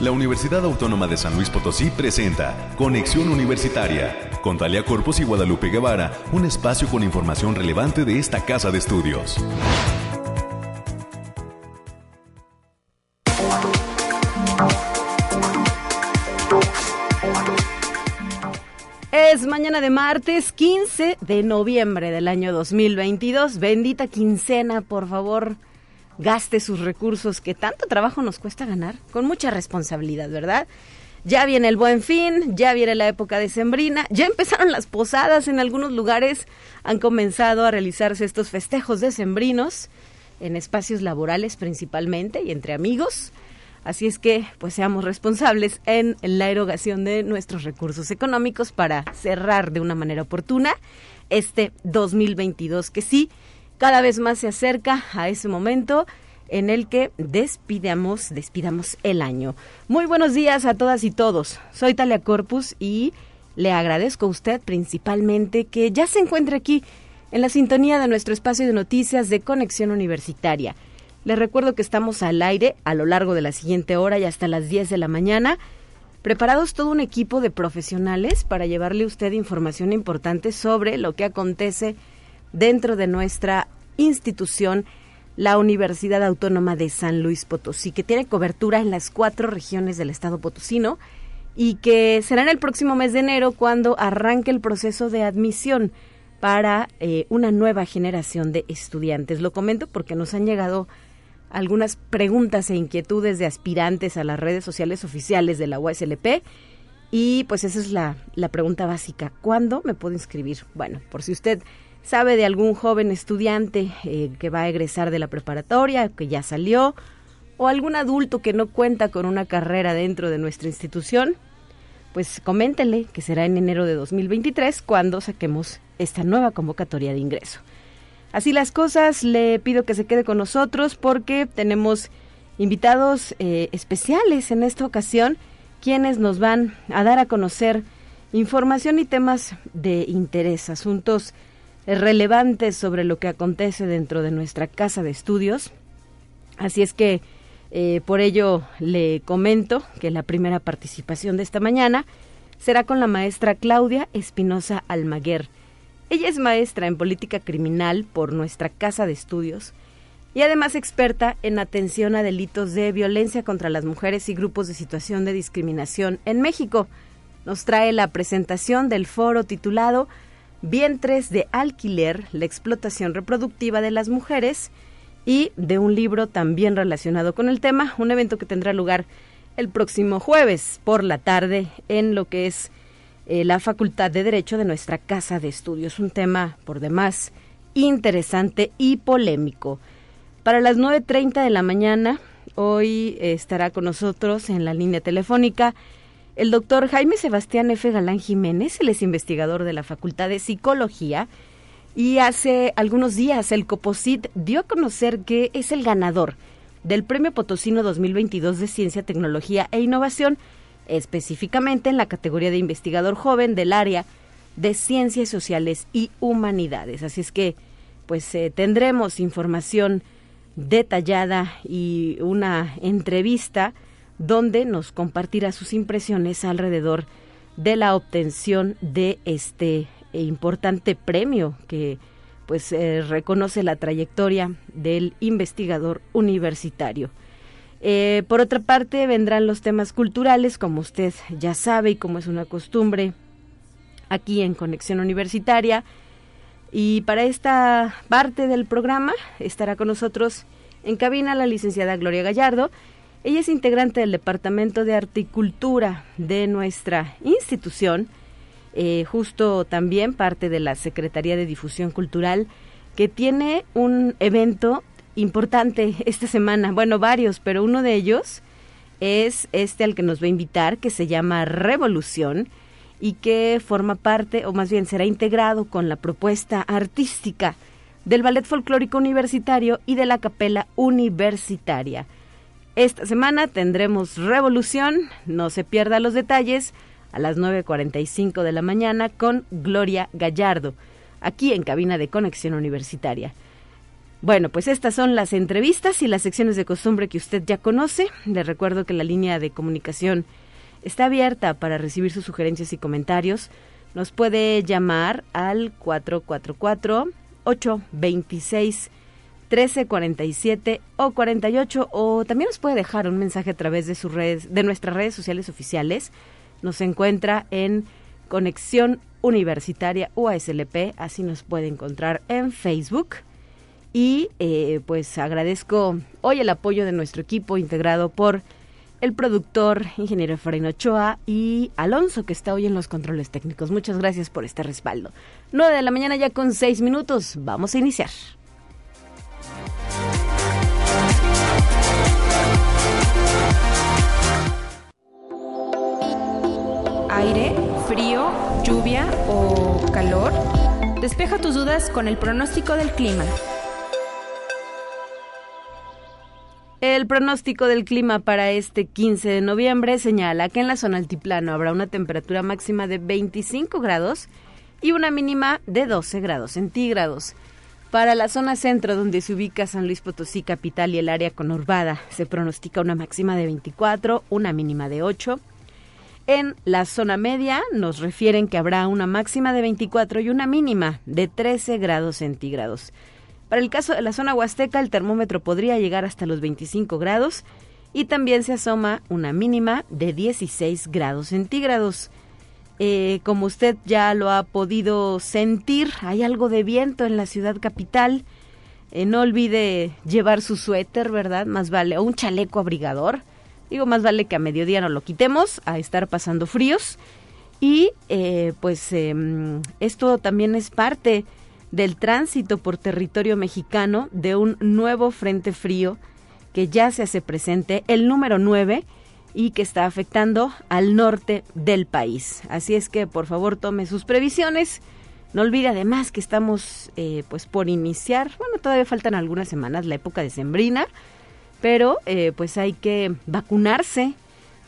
La Universidad Autónoma de San Luis Potosí presenta Conexión Universitaria con Talia Corpus y Guadalupe Guevara, un espacio con información relevante de esta casa de estudios. Es mañana de martes 15 de noviembre del año 2022. Bendita quincena, por favor, gaste sus recursos que tanto trabajo nos cuesta ganar, con mucha responsabilidad, ¿verdad? Ya viene el buen fin, ya viene la época de sembrina, ya empezaron las posadas en algunos lugares, han comenzado a realizarse estos festejos de sembrinos en espacios laborales principalmente y entre amigos. Así es que, pues seamos responsables en la erogación de nuestros recursos económicos para cerrar de una manera oportuna este 2022 que sí, cada vez más se acerca a ese momento en el que despidamos, despidamos el año. Muy buenos días a todas y todos. Soy Talia Corpus y le agradezco a usted principalmente que ya se encuentre aquí en la sintonía de nuestro espacio de noticias de Conexión Universitaria. Les recuerdo que estamos al aire a lo largo de la siguiente hora y hasta las 10 de la mañana, preparados todo un equipo de profesionales para llevarle a usted información importante sobre lo que acontece dentro de nuestra institución, la Universidad Autónoma de San Luis Potosí, que tiene cobertura en las cuatro regiones del estado potosino y que será en el próximo mes de enero cuando arranque el proceso de admisión para eh, una nueva generación de estudiantes. Lo comento porque nos han llegado algunas preguntas e inquietudes de aspirantes a las redes sociales oficiales de la USLP. Y pues esa es la, la pregunta básica. ¿Cuándo me puedo inscribir? Bueno, por si usted sabe de algún joven estudiante eh, que va a egresar de la preparatoria, que ya salió, o algún adulto que no cuenta con una carrera dentro de nuestra institución, pues coméntenle que será en enero de 2023 cuando saquemos esta nueva convocatoria de ingreso. Así las cosas, le pido que se quede con nosotros porque tenemos invitados eh, especiales en esta ocasión, quienes nos van a dar a conocer información y temas de interés, asuntos relevantes sobre lo que acontece dentro de nuestra casa de estudios. Así es que eh, por ello le comento que la primera participación de esta mañana será con la maestra Claudia Espinosa Almaguer. Ella es maestra en política criminal por nuestra Casa de Estudios y además experta en atención a delitos de violencia contra las mujeres y grupos de situación de discriminación en México. Nos trae la presentación del foro titulado Vientres de alquiler, la explotación reproductiva de las mujeres y de un libro también relacionado con el tema, un evento que tendrá lugar el próximo jueves por la tarde en lo que es eh, la Facultad de Derecho de nuestra Casa de Estudios. Un tema, por demás, interesante y polémico. Para las 9.30 de la mañana, hoy estará con nosotros en la línea telefónica el doctor Jaime Sebastián F. Galán Jiménez, él es investigador de la Facultad de Psicología, y hace algunos días el COPOSIT dio a conocer que es el ganador del Premio Potosino 2022 de Ciencia, Tecnología e Innovación específicamente en la categoría de investigador joven del área de ciencias sociales y humanidades. Así es que, pues eh, tendremos información detallada y una entrevista donde nos compartirá sus impresiones alrededor de la obtención de este importante premio que pues eh, reconoce la trayectoria del investigador universitario. Eh, por otra parte, vendrán los temas culturales, como usted ya sabe y como es una costumbre aquí en Conexión Universitaria. Y para esta parte del programa estará con nosotros en cabina la licenciada Gloria Gallardo. Ella es integrante del Departamento de Articultura de nuestra institución, eh, justo también parte de la Secretaría de Difusión Cultural, que tiene un evento importante esta semana, bueno, varios, pero uno de ellos es este al que nos va a invitar, que se llama Revolución y que forma parte, o más bien será integrado con la propuesta artística del Ballet Folclórico Universitario y de la Capela Universitaria. Esta semana tendremos Revolución, no se pierda los detalles, a las 9.45 de la mañana con Gloria Gallardo, aquí en cabina de Conexión Universitaria. Bueno, pues estas son las entrevistas y las secciones de costumbre que usted ya conoce. Le recuerdo que la línea de comunicación está abierta para recibir sus sugerencias y comentarios. Nos puede llamar al 444 826 1347 o 48 o también nos puede dejar un mensaje a través de sus redes de nuestras redes sociales oficiales. Nos encuentra en Conexión Universitaria UASLP, así nos puede encontrar en Facebook. Y eh, pues agradezco hoy el apoyo de nuestro equipo integrado por el productor, ingeniero Efraín Ochoa y Alonso, que está hoy en los controles técnicos. Muchas gracias por este respaldo. 9 de la mañana ya con 6 minutos. Vamos a iniciar. Aire, frío, lluvia o calor. Despeja tus dudas con el pronóstico del clima. El pronóstico del clima para este 15 de noviembre señala que en la zona altiplano habrá una temperatura máxima de 25 grados y una mínima de 12 grados centígrados. Para la zona centro, donde se ubica San Luis Potosí capital y el área conurbada, se pronostica una máxima de 24, una mínima de 8. En la zona media nos refieren que habrá una máxima de 24 y una mínima de 13 grados centígrados. Para el caso de la zona huasteca, el termómetro podría llegar hasta los 25 grados y también se asoma una mínima de 16 grados centígrados. Eh, como usted ya lo ha podido sentir, hay algo de viento en la ciudad capital. Eh, no olvide llevar su suéter, ¿verdad? Más vale, o un chaleco abrigador. Digo, más vale que a mediodía no lo quitemos, a estar pasando fríos. Y eh, pues em, esto también es parte del tránsito por territorio mexicano de un nuevo frente frío que ya se hace presente, el número 9, y que está afectando al norte del país. Así es que por favor tome sus previsiones. No olvide además que estamos eh, pues por iniciar, bueno, todavía faltan algunas semanas la época de sembrina, pero eh, pues hay que vacunarse.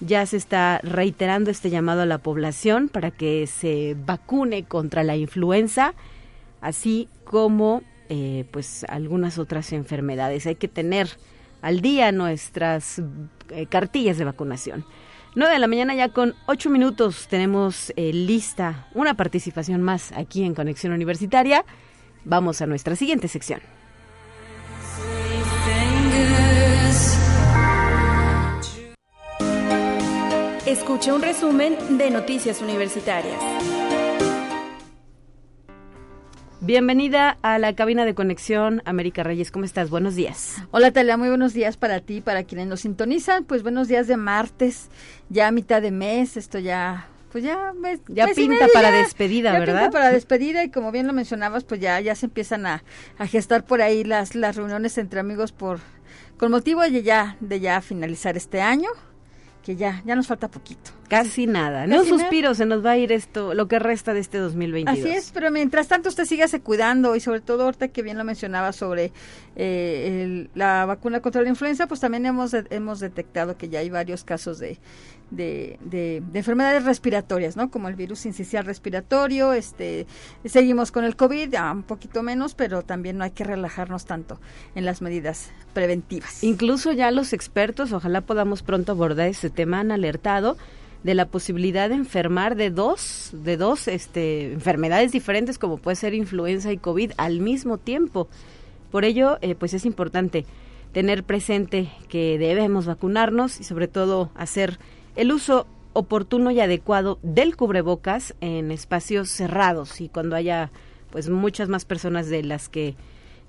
Ya se está reiterando este llamado a la población para que se vacune contra la influenza así como eh, pues algunas otras enfermedades. Hay que tener al día nuestras eh, cartillas de vacunación. 9 de la mañana ya con 8 minutos tenemos eh, lista una participación más aquí en Conexión Universitaria. Vamos a nuestra siguiente sección. Escucha un resumen de Noticias Universitarias. Bienvenida a la cabina de conexión, América Reyes. ¿Cómo estás? Buenos días. Hola, Talia. Muy buenos días para ti, para quienes nos sintonizan. Pues buenos días de martes, ya a mitad de mes. Esto ya pues ya ya pinta para despedida, ya ¿verdad? Pinta para despedida y como bien lo mencionabas, pues ya ya se empiezan a, a gestar por ahí las las reuniones entre amigos por con motivo de ya de ya finalizar este año que ya, ya nos falta poquito. Casi nada. no suspiro, se nos va a ir esto, lo que resta de este 2022. Así es, pero mientras tanto usted sígase cuidando y sobre todo ahorita que bien lo mencionaba sobre eh, la vacuna contra la influenza, pues también hemos, hemos detectado que ya hay varios casos de, de, de, enfermedades respiratorias, ¿no? Como el virus incisional respiratorio, este, seguimos con el COVID, ya un poquito menos, pero también no hay que relajarnos tanto en las medidas preventivas. Incluso ya los expertos, ojalá podamos pronto abordar este tema, han alertado de la posibilidad de enfermar de dos, de dos este, enfermedades diferentes como puede ser influenza y COVID al mismo tiempo. Por ello, eh, pues es importante tener presente que debemos vacunarnos y sobre todo hacer el uso oportuno y adecuado del cubrebocas en espacios cerrados y cuando haya pues muchas más personas de las que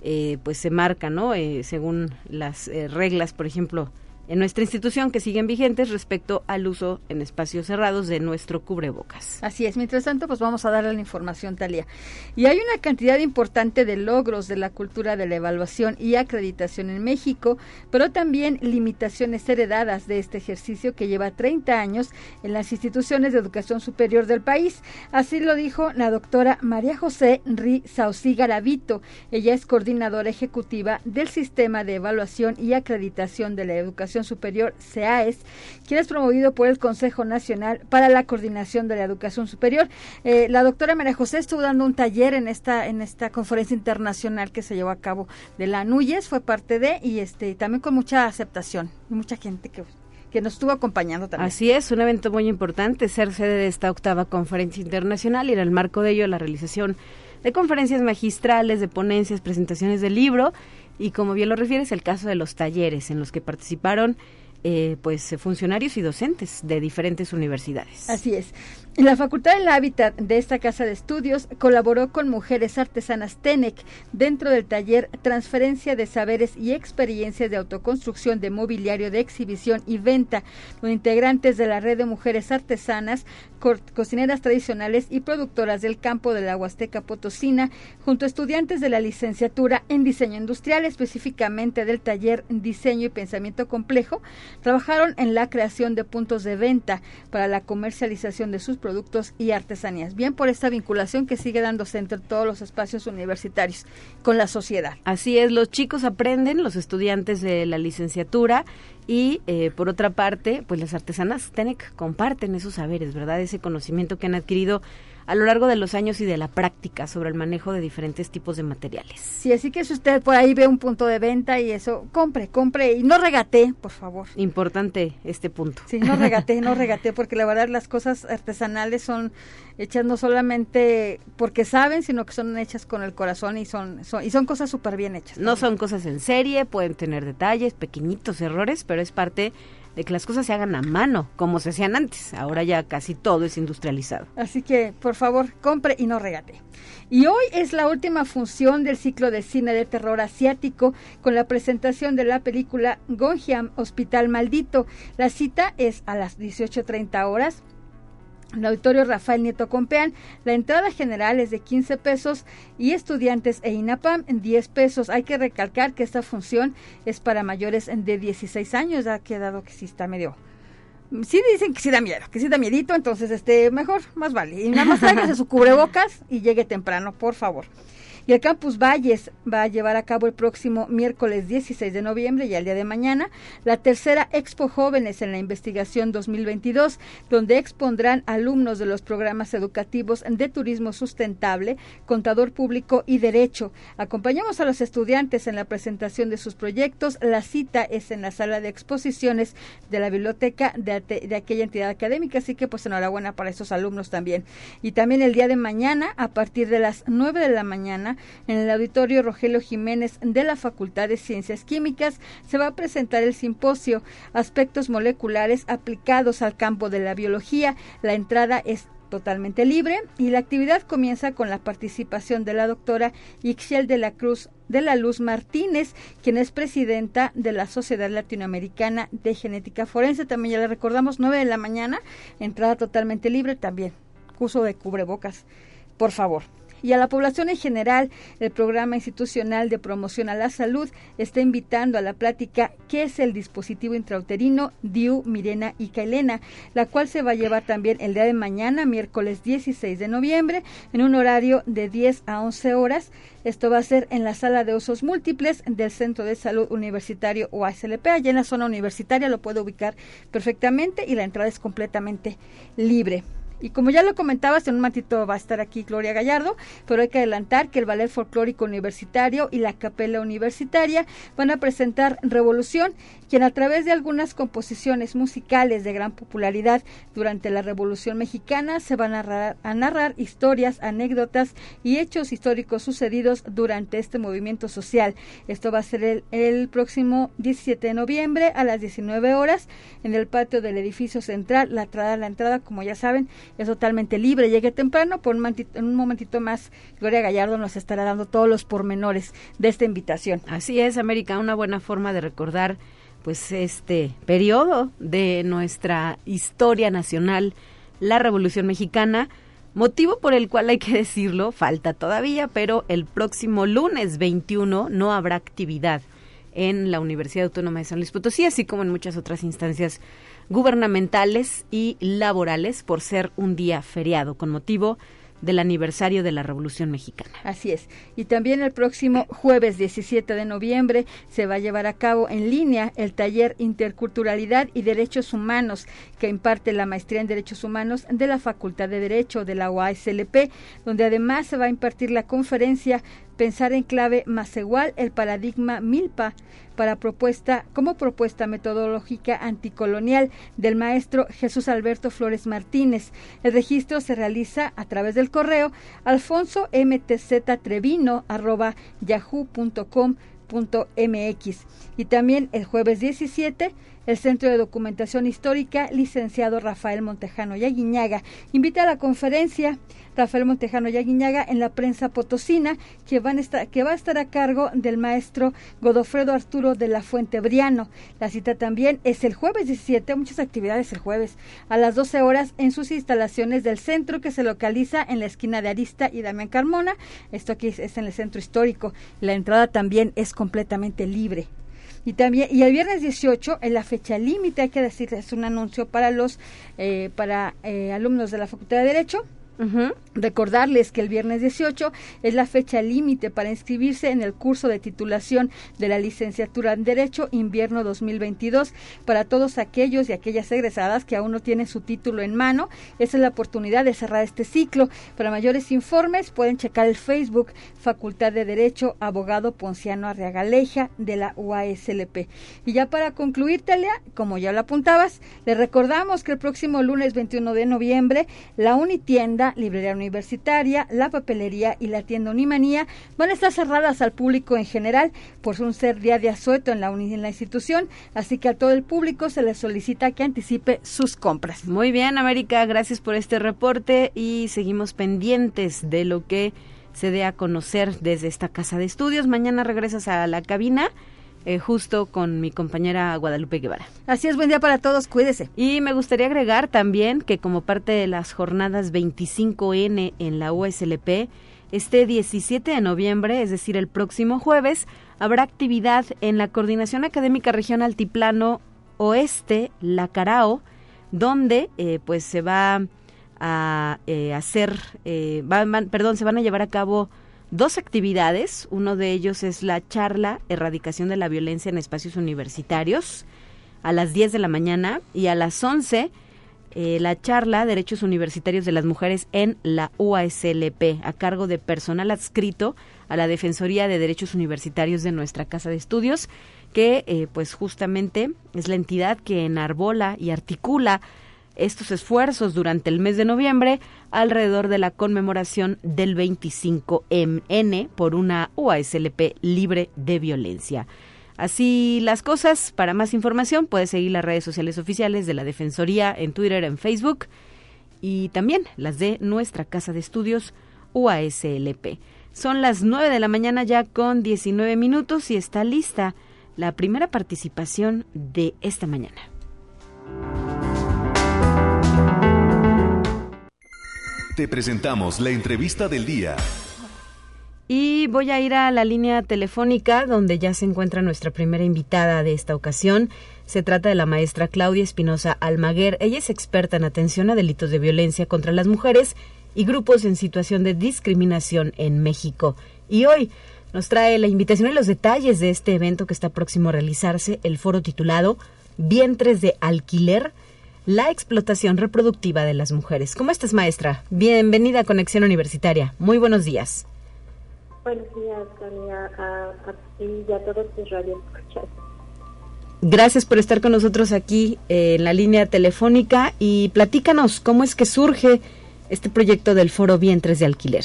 eh, pues se marcan, ¿no? Eh, según las eh, reglas, por ejemplo, en nuestra institución que siguen vigentes respecto al uso en espacios cerrados de nuestro cubrebocas. Así es, mientras tanto, pues vamos a darle la información, Talia. Y hay una cantidad importante de logros de la cultura de la evaluación y acreditación en México, pero también limitaciones heredadas de este ejercicio que lleva 30 años en las instituciones de educación superior del país. Así lo dijo la doctora María José Ri Saucí Garavito. Ella es coordinadora ejecutiva del Sistema de Evaluación y Acreditación de la Educación Educación Superior, CEAES, quien es promovido por el Consejo Nacional para la Coordinación de la Educación Superior. Eh, la doctora María José estuvo dando un taller en esta, en esta conferencia internacional que se llevó a cabo de la NUYES, fue parte de, y este también con mucha aceptación, mucha gente que que nos estuvo acompañando también. Así es, un evento muy importante, ser sede de esta octava conferencia internacional y en el marco de ello la realización de conferencias magistrales, de ponencias, presentaciones del libro y como bien lo refieres, el caso de los talleres en los que participaron eh, pues funcionarios y docentes de diferentes universidades. Así es. La Facultad del Hábitat de esta casa de estudios colaboró con Mujeres Artesanas TENEC dentro del taller Transferencia de Saberes y Experiencias de Autoconstrucción de Mobiliario de Exhibición y Venta, con integrantes de la red de mujeres artesanas, cocineras tradicionales y productoras del campo de la Huasteca Potosina, junto a estudiantes de la licenciatura en Diseño Industrial, específicamente del taller Diseño y Pensamiento Complejo, trabajaron en la creación de puntos de venta para la comercialización de sus productos y artesanías. Bien por esta vinculación que sigue dándose entre todos los espacios universitarios con la sociedad. Así es, los chicos aprenden, los estudiantes de la licenciatura y eh, por otra parte, pues las artesanas TENEC comparten esos saberes, ¿verdad? Ese conocimiento que han adquirido a lo largo de los años y de la práctica sobre el manejo de diferentes tipos de materiales. Sí, así que si usted por ahí ve un punto de venta y eso, compre, compre y no regate, por favor. Importante este punto. Sí, no regate, no regate, porque la verdad las cosas artesanales son hechas no solamente porque saben, sino que son hechas con el corazón y son, son y son cosas súper bien hechas. No son cosas en serie, pueden tener detalles, pequeñitos errores, pero es parte de que las cosas se hagan a mano, como se hacían antes. Ahora ya casi todo es industrializado. Así que, por favor, compre y no regate. Y hoy es la última función del ciclo de cine de terror asiático con la presentación de la película Gonjiam Hospital Maldito. La cita es a las 18.30 horas el auditorio Rafael Nieto Compeán. La entrada general es de 15 pesos y estudiantes e INAPAM en 10 pesos. Hay que recalcar que esta función es para mayores de 16 años, ha quedado que sí está medio... Sí dicen que sí da miedo, que sí da miedito, entonces este mejor, más vale. Y nada más tráigase su cubrebocas y llegue temprano, por favor. Y el Campus Valles va a llevar a cabo el próximo miércoles 16 de noviembre y al día de mañana la tercera Expo Jóvenes en la Investigación 2022, donde expondrán alumnos de los programas educativos de turismo sustentable, contador público y derecho. Acompañamos a los estudiantes en la presentación de sus proyectos. La cita es en la sala de exposiciones de la biblioteca de, aquella entidad académica, así que pues enhorabuena para esos alumnos también. Y también el día de mañana, a partir de las 9 de la mañana, en el auditorio Rogelio Jiménez de la Facultad de Ciencias Químicas, se va a presentar el simposio Aspectos moleculares aplicados al campo de la biología. La entrada es totalmente libre y la actividad comienza con la participación de la doctora Ixiel de la Cruz de la Luz Martínez, quien es presidenta de la Sociedad Latinoamericana de Genética Forense. También ya le recordamos, 9 de la mañana, entrada totalmente libre también, uso de cubrebocas, por favor y a la población en general, el Programa Institucional de Promoción a la Salud está invitando a la plática ¿Qué es el dispositivo intrauterino? Diu, Mirena y Kailena, la cual se va a llevar también el día de mañana, miércoles 16 de noviembre, en un horario de 10 a 11 horas. Esto va a ser en la sala de usos múltiples del Centro de Salud Universitario o ASLP. Allá en la zona universitaria lo puede ubicar perfectamente y la entrada es completamente libre. Y como ya lo comentabas, en un matito va a estar aquí Gloria Gallardo, pero hay que adelantar que el Ballet Folclórico Universitario y la Capela Universitaria van a presentar Revolución, quien a través de algunas composiciones musicales de gran popularidad durante la Revolución Mexicana se van a narrar, historias, anécdotas y hechos históricos sucedidos durante este movimiento social. Esto va a ser el, el próximo 17 de noviembre a las 19 horas en el patio del edificio central. La entrada, la entrada, como ya saben, es totalmente libre. Llegue temprano, por un, un momentito más, Gloria Gallardo nos estará dando todos los pormenores de esta invitación. Así es, América, una buena forma de recordar pues este periodo de nuestra historia nacional, la Revolución Mexicana, motivo por el cual hay que decirlo, falta todavía, pero el próximo lunes 21 no habrá actividad en la Universidad Autónoma de San Luis Potosí, así como en muchas otras instancias gubernamentales y laborales por ser un día feriado con motivo del aniversario de la Revolución Mexicana. Así es. Y también el próximo jueves 17 de noviembre se va a llevar a cabo en línea el taller Interculturalidad y Derechos Humanos que imparte la maestría en Derechos Humanos de la Facultad de Derecho de la UASLP, donde además se va a impartir la conferencia pensar en clave más igual el paradigma Milpa para propuesta como propuesta metodológica anticolonial del maestro Jesús Alberto Flores Martínez. El registro se realiza a través del correo alfonso mtz trevino arroba yahoo.com MX. Y también el jueves 17, el Centro de Documentación Histórica, licenciado Rafael Montejano Yaguiñaga, invita a la conferencia Rafael Montejano Yaguiñaga en la prensa potosina, que, van a estar, que va a estar a cargo del maestro Godofredo Arturo de la Fuente Briano. La cita también es el jueves 17, muchas actividades el jueves, a las 12 horas en sus instalaciones del centro que se localiza en la esquina de Arista y Damián Carmona. Esto aquí es en el centro histórico. La entrada también es completamente libre. Y también y el viernes 18 en la fecha límite hay que decir es un anuncio para los eh, para eh, alumnos de la Facultad de Derecho Recordarles que el viernes 18 es la fecha límite para inscribirse en el curso de titulación de la licenciatura en Derecho Invierno 2022 para todos aquellos y aquellas egresadas que aún no tienen su título en mano. Esa es la oportunidad de cerrar este ciclo. Para mayores informes pueden checar el Facebook Facultad de Derecho Abogado Ponciano Arriagaleja de la UASLP. Y ya para concluir, Talia, como ya lo apuntabas, les recordamos que el próximo lunes 21 de noviembre la Unitienda librería universitaria, la papelería y la tienda Unimanía van a estar cerradas al público en general por ser día de asueto en la, en la institución, así que a todo el público se les solicita que anticipe sus compras. Muy bien, América, gracias por este reporte y seguimos pendientes de lo que se dé a conocer desde esta casa de estudios. Mañana regresas a la cabina eh, justo con mi compañera Guadalupe Guevara. Así es, buen día para todos, cuídese. Y me gustaría agregar también que como parte de las jornadas 25N en la USLP, este 17 de noviembre, es decir, el próximo jueves, habrá actividad en la Coordinación Académica Región Altiplano Oeste, la Carao, donde eh, pues se va a eh, hacer, perdón, se van a llevar a cabo dos actividades. Uno de ellos es la charla Erradicación de la Violencia en Espacios Universitarios a las 10 de la mañana y a las 11 eh, la charla Derechos Universitarios de las Mujeres en la UASLP a cargo de personal adscrito a la Defensoría de Derechos Universitarios de nuestra Casa de Estudios que eh, pues justamente es la entidad que enarbola y articula estos esfuerzos durante el mes de noviembre alrededor de la conmemoración del 25MN por una UASLP libre de violencia. Así las cosas, para más información puede seguir las redes sociales oficiales de la Defensoría en Twitter, en Facebook y también las de nuestra casa de estudios UASLP. Son las 9 de la mañana ya con 19 minutos y está lista la primera participación de esta mañana. Te presentamos la entrevista del día. Y voy a ir a la línea telefónica donde ya se encuentra nuestra primera invitada de esta ocasión. Se trata de la maestra Claudia Espinosa Almaguer. Ella es experta en atención a delitos de violencia contra las mujeres y grupos en situación de discriminación en México. Y hoy nos trae la invitación y los detalles de este evento que está próximo a realizarse, el foro titulado Vientres de Alquiler la explotación reproductiva de las mujeres. ¿Cómo estás, maestra? Bienvenida a Conexión Universitaria. Muy buenos días. Buenos días, Tania, a, ti y a todos tus radioescuchas. Gracias por estar con nosotros aquí eh, en la línea telefónica y platícanos cómo es que surge este proyecto del Foro Vientres de Alquiler.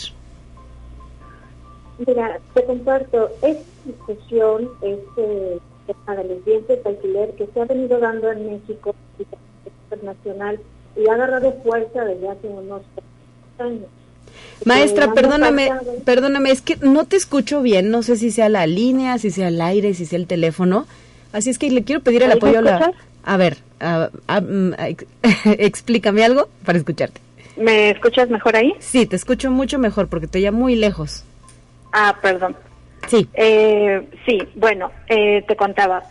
Mira, te comparto, esta discusión, este tema de los vientres de alquiler que se ha venido dando en México internacional y ha agarrado fuerza desde hace unos años. Maestra, perdóname, perdóname, es que no te escucho bien, no sé si sea la línea, si sea el aire, si sea el teléfono, así es que le quiero pedir el apoyo a la... A ver, mm, explícame algo para escucharte. ¿Me escuchas mejor ahí? Sí, te escucho mucho mejor porque estoy ya muy lejos. Ah, perdón. Sí. Eh, sí, bueno, eh, te contaba,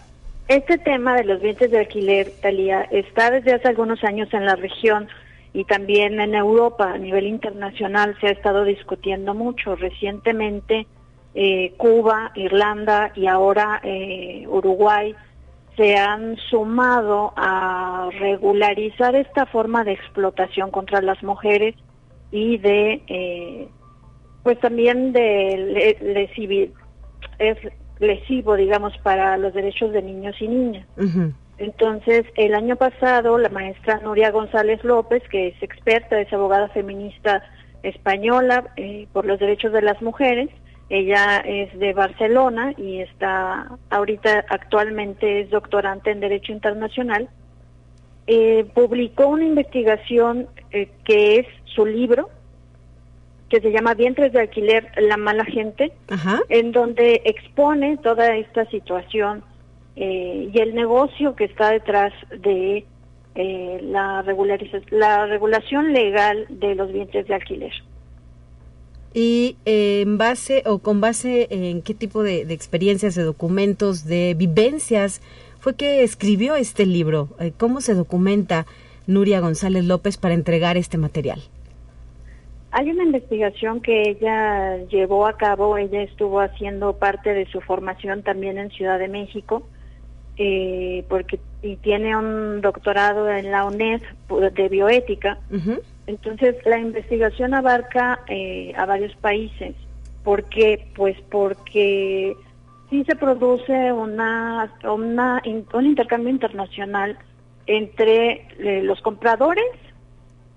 este tema de los vientres de alquiler, Talía, está desde hace algunos años en la región y también en Europa a nivel internacional se ha estado discutiendo mucho. Recientemente eh, Cuba, Irlanda y ahora eh, Uruguay se han sumado a regularizar esta forma de explotación contra las mujeres y de, eh, pues también de le, es lesivo, digamos, para los derechos de niños y niñas. Entonces, el año pasado, la maestra Nuria González López, que es experta, es abogada feminista española eh, por los derechos de las mujeres, ella es de Barcelona y está ahorita actualmente es doctorante en Derecho Internacional. Eh, publicó una investigación eh, que es su libro, que se llama Vientres de Alquiler, la mala gente, en donde expone toda esta situación eh, y el negocio que está detrás de la, la regulación legal de los vientres de alquiler y eh, en base o con base en qué tipo de, experiencias, de documentos, de vivencias fue que escribió este libro. Eh, ¿Cómo se documenta Nuria González López para entregar este material? Hay una investigación que ella llevó a cabo, ella estuvo haciendo parte de su formación también en Ciudad de México, eh, porque y tiene un doctorado en la UNED de bioética. Entonces, la investigación abarca eh, a varios países. ¿Por qué? Pues porque sí se produce una, una un intercambio internacional entre eh, los compradores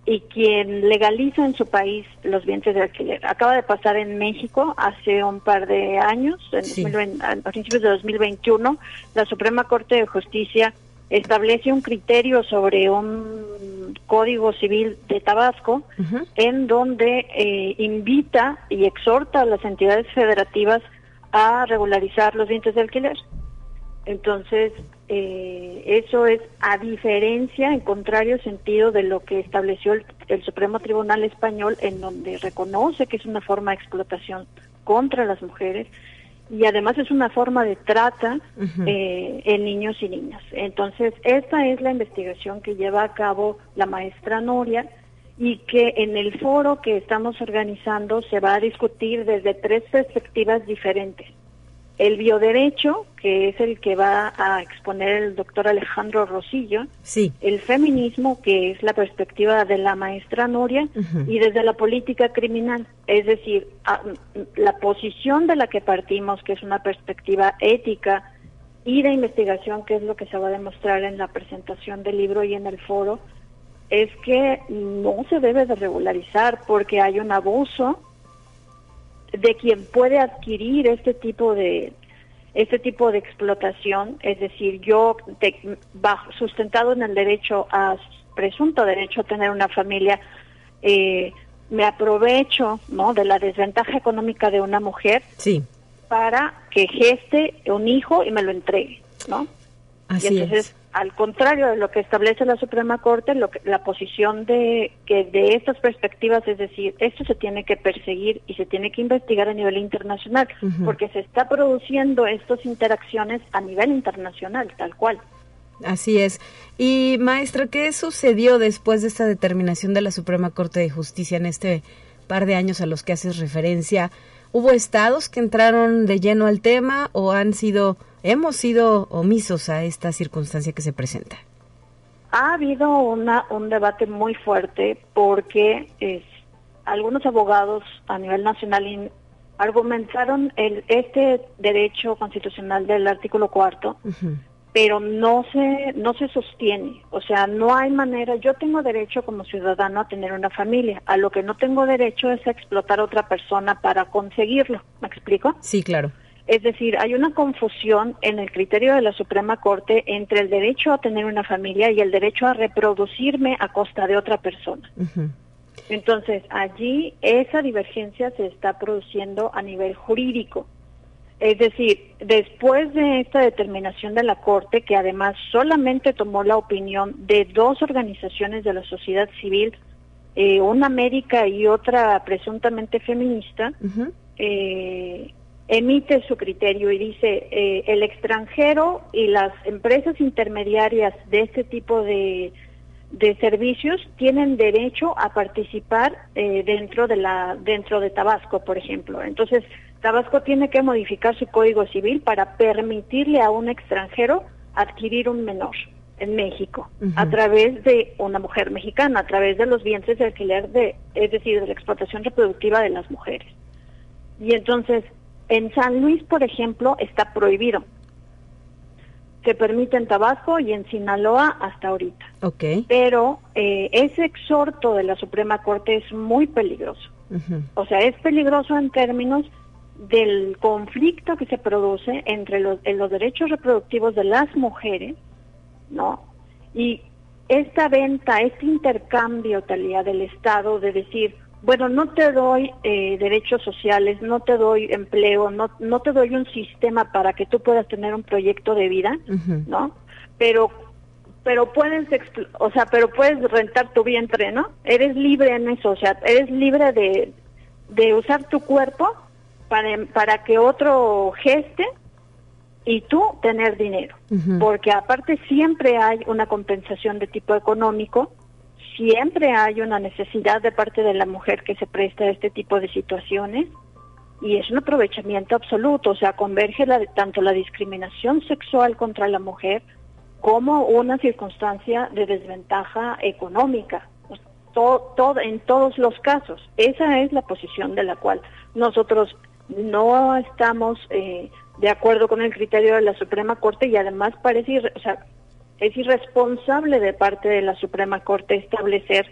y quien legaliza en su país los bienes de alquiler. Acaba de pasar en México hace un par de años, en a principios de 2021, la Suprema Corte de Justicia establece un criterio sobre un código civil de Tabasco en donde eh, invita y exhorta a las entidades federativas a regularizar los bienes de alquiler. Entonces, eh, eso es a diferencia, en contrario sentido de lo que estableció el, el, Supremo Tribunal Español, en donde reconoce que es una forma de explotación contra las mujeres y además es una forma de trata eh, en niños y niñas. Entonces, esta es la investigación que lleva a cabo la maestra Noria y que en el foro que estamos organizando se va a discutir desde tres perspectivas diferentes el bioderecho, que es el que va a exponer el doctor Alejandro Rosillo, sí. el feminismo, que es la perspectiva de la maestra Nuria, y desde la política criminal, es decir, la posición de la que partimos, que es una perspectiva ética y de investigación, que es lo que se va a demostrar en la presentación del libro y en el foro, es que no se debe de regularizar porque hay un abuso de quien puede adquirir este tipo de este tipo de explotación, es decir, yo bajo, sustentado en el derecho a presunto derecho a tener una familia, eh, me aprovecho ¿no? de la desventaja económica de una mujer sí. para que geste un hijo y me lo entregue, ¿no? Así y entonces al contrario de lo que establece la Suprema Corte, lo que, la posición de que de estas perspectivas es decir, esto se tiene que perseguir y se tiene que investigar a nivel internacional, porque se está produciendo estas interacciones a nivel internacional, tal cual. Así es. Y maestra, ¿qué sucedió después de esta determinación de la Suprema Corte de Justicia en este par de años a los que haces referencia? ¿Hubo estados que entraron de lleno al tema o han sido hemos sido omisos a esta circunstancia que se presenta? Ha habido una, un debate muy fuerte porque es, algunos abogados a nivel nacional argumentaron el, este derecho constitucional del artículo cuarto, pero no se, no se sostiene. O sea, no hay manera. Yo tengo derecho como ciudadano a tener una familia. A lo que no tengo derecho es a explotar a otra persona para conseguirlo. ¿Me explico? Sí, claro. Es decir, hay una confusión en el criterio de la Suprema Corte entre el derecho a tener una familia y el derecho a reproducirme a costa de otra persona. Entonces, allí esa divergencia se está produciendo a nivel jurídico. Es decir, después de esta determinación de la Corte, que además solamente tomó la opinión de dos organizaciones de la sociedad civil, eh, una América y otra presuntamente feminista, eh, emite su criterio y dice eh, el extranjero y las empresas intermediarias de este tipo de, de servicios tienen derecho a participar eh, dentro de la dentro de Tabasco, por ejemplo. Entonces, Tabasco tiene que modificar su código civil para permitirle a un extranjero adquirir un menor en México a través de una mujer mexicana, a través de los vientres de alquiler de, es decir, de la explotación reproductiva de las mujeres. Y entonces, en San Luis, por ejemplo, está prohibido. Se permite en Tabasco y en Sinaloa hasta ahorita. Pero eh, ese exhorto de la Suprema Corte es muy peligroso. O sea, es peligroso en términos del conflicto que se produce entre los, en los derechos reproductivos de las mujeres, ¿no? Y esta venta, este intercambio, Talía, del Estado de decir, bueno, no te doy eh, derechos sociales, no te doy empleo, no, no te doy un sistema para que tú puedas tener un proyecto de vida, ¿no? Pero pero puedes, o sea, pero puedes rentar tu vientre, ¿no? Eres libre en eso, o sea, eres libre de, de usar tu cuerpo para, para que otro geste y tú tener dinero. Porque aparte siempre hay una compensación de tipo económico, siempre hay una necesidad de parte de la mujer que se presta a este tipo de situaciones y es un aprovechamiento absoluto, o sea, converge la, tanto la discriminación sexual contra la mujer como una circunstancia de desventaja económica. Todo, todo, en todos los casos. Esa es la posición de la cual nosotros no estamos eh, de acuerdo con el criterio de la Suprema Corte y además parece, o sea, es irresponsable de parte de la Suprema Corte establecer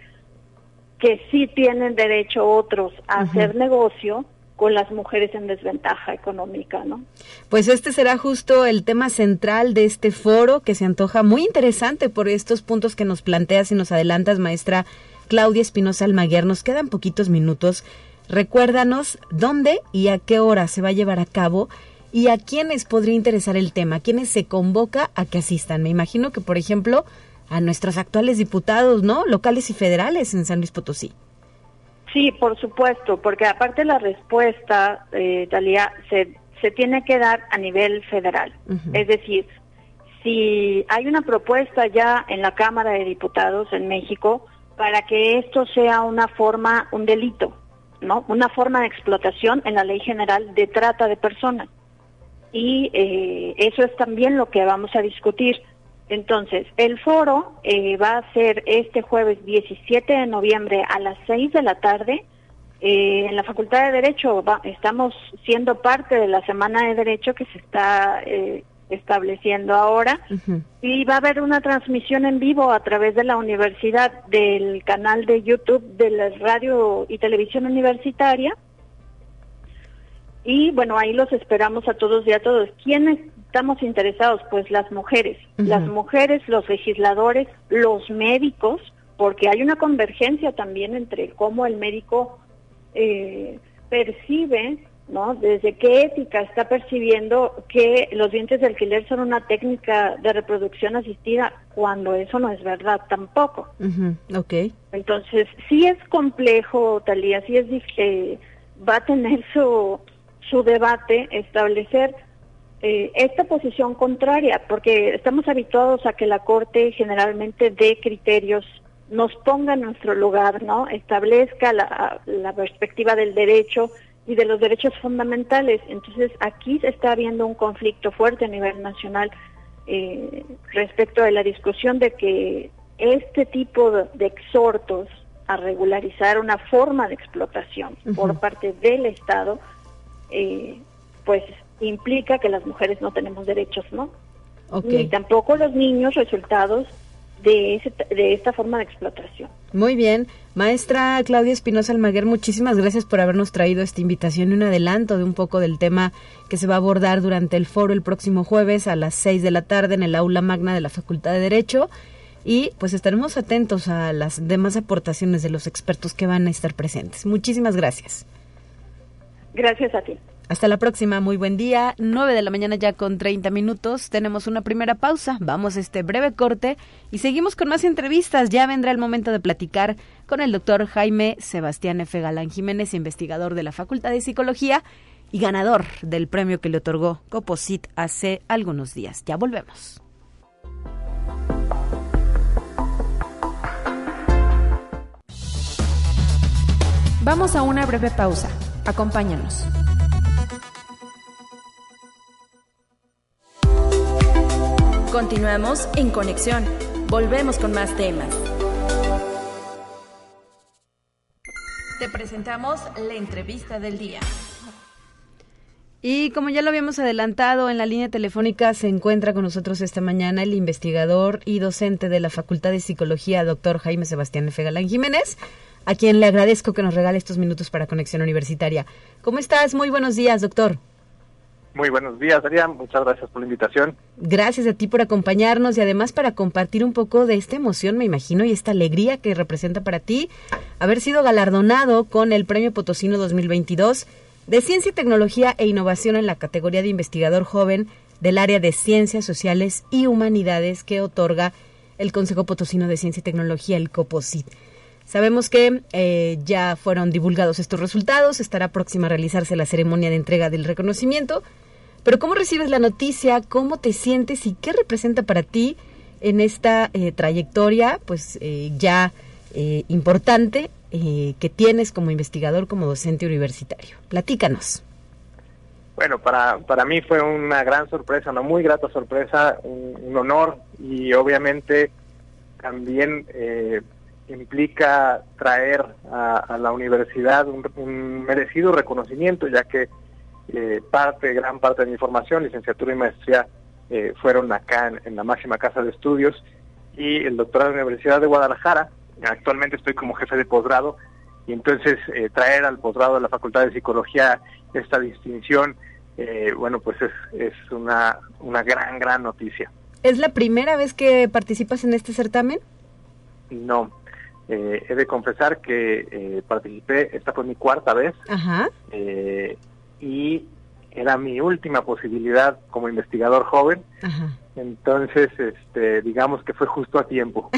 que sí tienen derecho otros a hacer negocio con las mujeres en desventaja económica, ¿no? Pues este será justo el tema central de este foro que se antoja muy interesante por estos puntos que nos planteas y nos adelantas, maestra Claudia Espinosa Almaguer. Nos quedan poquitos minutos. Recuérdanos dónde y a qué hora se va a llevar a cabo y a quiénes podría interesar el tema, a quiénes se convoca a que asistan. Me imagino que, por ejemplo, a nuestros actuales diputados, ¿no? Locales y federales en San Luis Potosí. Sí, por supuesto, porque aparte la respuesta, eh, Talía, se, se tiene que dar a nivel federal. Es decir, si hay una propuesta ya en la Cámara de Diputados en México para que esto sea una forma, un delito, ¿no? Una forma de explotación en la Ley General de Trata de Personas. Y eh, eso es también lo que vamos a discutir. Entonces, el foro eh, va a ser este jueves 17 de noviembre a las 6 de la tarde. Eh, en la Facultad de Derecho estamos siendo parte de la Semana de Derecho que se está estableciendo ahora. Y va a haber una transmisión en vivo a través de la universidad del canal de YouTube de la radio y televisión universitaria. Y bueno ahí los esperamos a todos y a todos. Quiénes estamos interesados pues las mujeres. Las mujeres los legisladores los médicos porque hay una convergencia también entre cómo el médico eh, percibe ¿no? Desde qué ética está percibiendo que los dientes de alquiler son una técnica de reproducción asistida cuando eso no es verdad tampoco. okay. Entonces, sí es complejo, Talía, sí es eh, va a tener su, su debate establecer eh, esta posición contraria, porque estamos habituados a que la Corte generalmente dé criterios nos ponga en nuestro lugar, ¿no? Establezca la, la perspectiva del derecho y de los derechos fundamentales. Entonces aquí se está habiendo un conflicto fuerte a nivel nacional eh, respecto a la discusión de que este tipo de, exhortos a regularizar una forma de explotación por parte del Estado, eh, pues implica que las mujeres no tenemos derechos, ¿no? Ni tampoco los niños resultados de, de esta forma de explotación. Muy bien. Maestra Claudia Espinosa Almaguer, muchísimas gracias por habernos traído esta invitación y un adelanto de un poco del tema que se va a abordar durante el foro el próximo jueves a las 6 de la tarde en el aula magna de la Facultad de Derecho. Y pues estaremos atentos a las demás aportaciones de los expertos que van a estar presentes. Muchísimas gracias. Gracias a ti. Hasta la próxima, muy buen día. 9 de la mañana ya con 30 minutos. Tenemos una primera pausa, vamos a este breve corte y seguimos con más entrevistas. Ya vendrá el momento de platicar con el doctor Jaime Sebastián F. Galán Jiménez, investigador de la Facultad de Psicología y ganador del premio que le otorgó Coposit hace algunos días. Ya volvemos. Vamos a una breve pausa. Acompáñanos. Continuamos en conexión. Volvemos con más temas. Te presentamos la entrevista del día. Y como ya lo habíamos adelantado, en la línea telefónica se encuentra con nosotros esta mañana el investigador y docente de la Facultad de Psicología, doctor Jaime Sebastián F. Jiménez, a quien le agradezco que nos regale estos minutos para Conexión Universitaria. ¿Cómo estás? Muy buenos días, doctor. Muy buenos días, Adrián. Muchas gracias por la invitación. Gracias a ti por acompañarnos y además para compartir un poco de esta emoción, me imagino, y esta alegría que representa para ti haber sido galardonado con el Premio Potosino 2022 de Ciencia, Tecnología e Innovación en la categoría de investigador joven del área de Ciencias Sociales y Humanidades que otorga el Consejo Potosino de Ciencia y Tecnología, el COPOSIT. Sabemos que eh, ya fueron divulgados estos resultados, estará próxima a realizarse la ceremonia de entrega del reconocimiento, pero ¿cómo recibes la noticia? ¿Cómo te sientes y qué representa para ti en esta eh, trayectoria, pues eh, ya eh, importante que tienes como investigador, como docente universitario? Platícanos. Bueno, para, para mí fue una gran sorpresa, una muy grata sorpresa, un, honor y obviamente también implica traer a, la universidad un merecido reconocimiento, ya que eh, parte, gran parte de mi formación, licenciatura y maestría, eh, fueron acá en, la máxima casa de estudios y el doctorado en la Universidad de Guadalajara. Actualmente estoy como jefe de posgrado y entonces eh, traer al posgrado de la Facultad de Psicología esta distinción, bueno, pues es, es una, una gran, gran noticia. ¿Es la primera vez que participas en este certamen? No, he de confesar que participé, esta fue mi cuarta vez. Ajá y era mi última posibilidad como investigador joven. Entonces, este, digamos que fue justo a tiempo.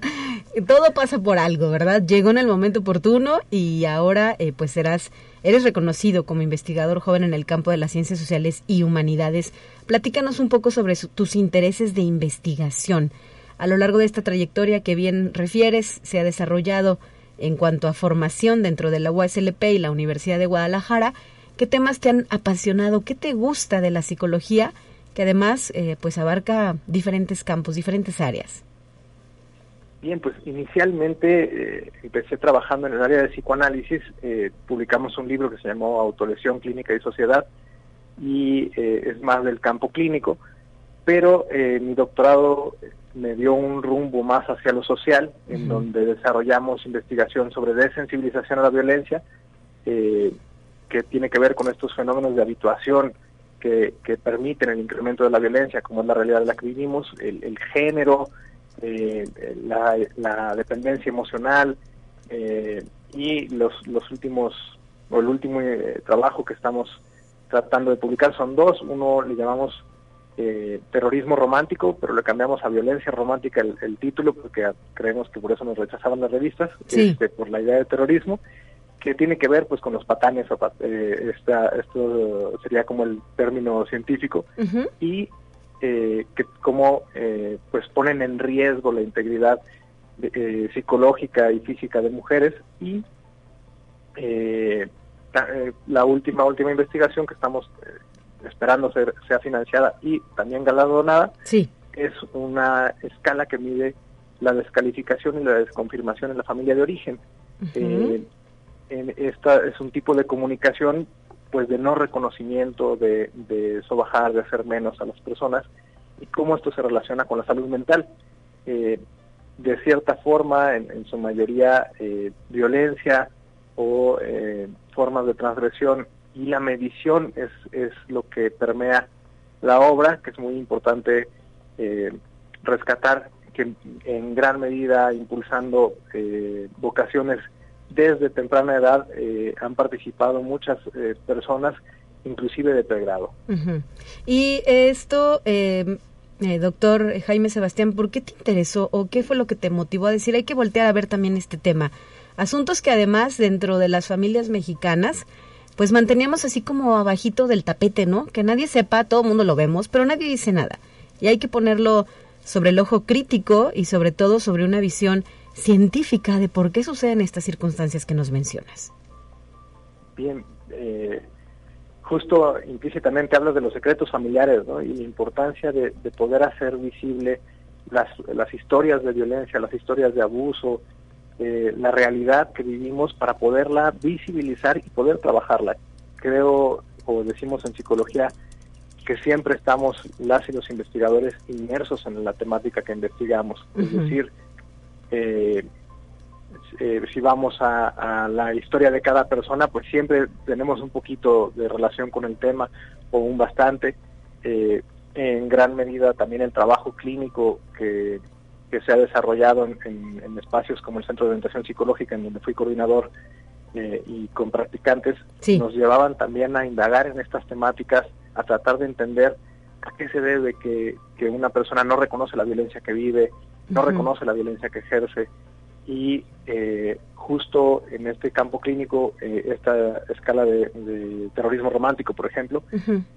Todo pasa por algo, ¿verdad? Llegó en el momento oportuno y ahora eh, pues serás, eres reconocido como investigador joven en el campo de las ciencias sociales y humanidades. Platícanos un poco sobre tus intereses de investigación. A lo largo de esta trayectoria que bien refieres, se ha desarrollado en cuanto a formación dentro de la USLP y la Universidad de Guadalajara, ¿Qué temas te han apasionado? ¿Qué te gusta de la psicología? Que además eh, pues abarca diferentes campos, diferentes áreas. Bien, pues inicialmente eh, empecé trabajando en el área de psicoanálisis. Eh, publicamos un libro que se llamó Autolesión Clínica y Sociedad y es más del campo clínico, pero mi doctorado me dio un rumbo más hacia lo social, en donde desarrollamos investigación sobre desensibilización a la violencia, que tiene que ver con estos fenómenos de habituación que, permiten el incremento de la violencia, como es la realidad de la que vivimos, el, género, eh, la, dependencia emocional eh, y los, los últimos, o el último eh, trabajo que estamos tratando de publicar son dos. Uno le llamamos terrorismo romántico, pero le cambiamos a violencia romántica el, título porque creemos que por eso nos rechazaban las revistas, este, por la idea de terrorismo que tiene que ver pues con los patanes, eh, esto sería como el término científico, y eh, que como eh, pues ponen en riesgo la integridad eh, psicológica y física de mujeres. Y la, última última investigación que estamos esperando ser, sea financiada y también galardonada sí. es una escala que mide la descalificación y la desconfirmación en la familia de origen esta es un tipo de comunicación pues de no reconocimiento, de, de sobajar, de hacer menos a las personas y cómo esto se relaciona con la salud mental. Eh, de cierta forma, en, su mayoría, eh, violencia o eh, formas de transgresión y la medición es lo que permea la obra, que es muy importante rescatar que en gran medida impulsando vocaciones desde temprana edad eh, han participado muchas eh, personas, inclusive de pregrado. Y esto, em, eh, doctor Jaime Sebastián, ¿por qué te interesó o qué fue lo que te motivó a decir hay que voltear a ver también este tema? Asuntos que además dentro de las familias mexicanas, pues manteníamos así como abajito del tapete, ¿no? Que nadie sepa, todo el mundo lo vemos, pero nadie dice nada. Y hay que ponerlo sobre el ojo crítico y sobre todo sobre una visión científica de por qué suceden estas circunstancias que nos mencionas. Bien, eh, justo implícitamente hablas de los secretos familiares ¿no? y la importancia de, poder hacer visible las, las, historias de violencia, las historias de abuso, eh, la realidad que vivimos para poderla visibilizar y poder trabajarla. Creo, o decimos en psicología, que siempre estamos las y los investigadores inmersos en la temática que investigamos. Es decir, eh, eh, si vamos a, la historia de cada persona, pues siempre tenemos un poquito de relación con el tema o un bastante. Eh, en gran medida también el trabajo clínico que, se ha desarrollado en, espacios como el Centro de Orientación Psicológica, en donde fui coordinador eh, y con practicantes, nos llevaban también a indagar en estas temáticas, a tratar de entender a qué se debe que, una persona no reconoce la violencia que vive, no reconoce la violencia que ejerce, y eh, justo en este campo clínico, eh, esta escala de, terrorismo romántico, por ejemplo,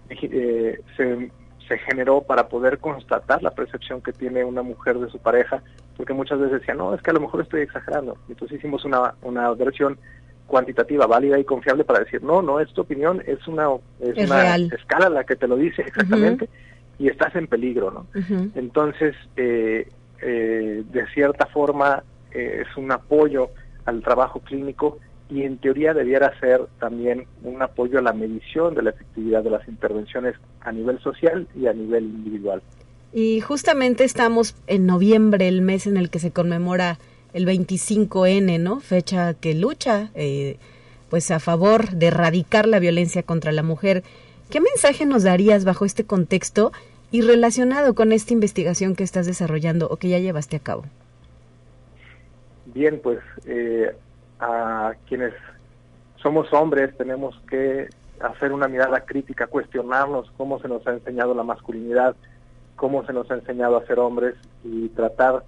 eh, se, se, generó para poder constatar la percepción que tiene una mujer de su pareja, porque muchas veces decían, no, es que a lo mejor estoy exagerando. Entonces hicimos una, una versión cuantitativa, válida y confiable para decir, no, no es tu opinión, es una, es, una escala la que te lo dice exactamente y estás en peligro, ¿no? Entonces, eh, de cierta forma, eh, es un apoyo al trabajo clínico y en teoría debiera ser también un apoyo a la medición de la efectividad de las intervenciones a nivel social y a nivel individual. Y justamente estamos en noviembre, el mes en el que se conmemora el 25N, ¿no? Fecha que lucha eh, pues a favor de erradicar la violencia contra la mujer. ¿Qué mensaje nos darías bajo este contexto y relacionado con esta investigación que estás desarrollando o que ya llevaste a cabo? bien, pues eh, a quienes somos hombres tenemos que hacer una mirada crítica, cuestionarnos cómo se nos ha enseñado la masculinidad, cómo se nos ha enseñado a ser hombres y tratar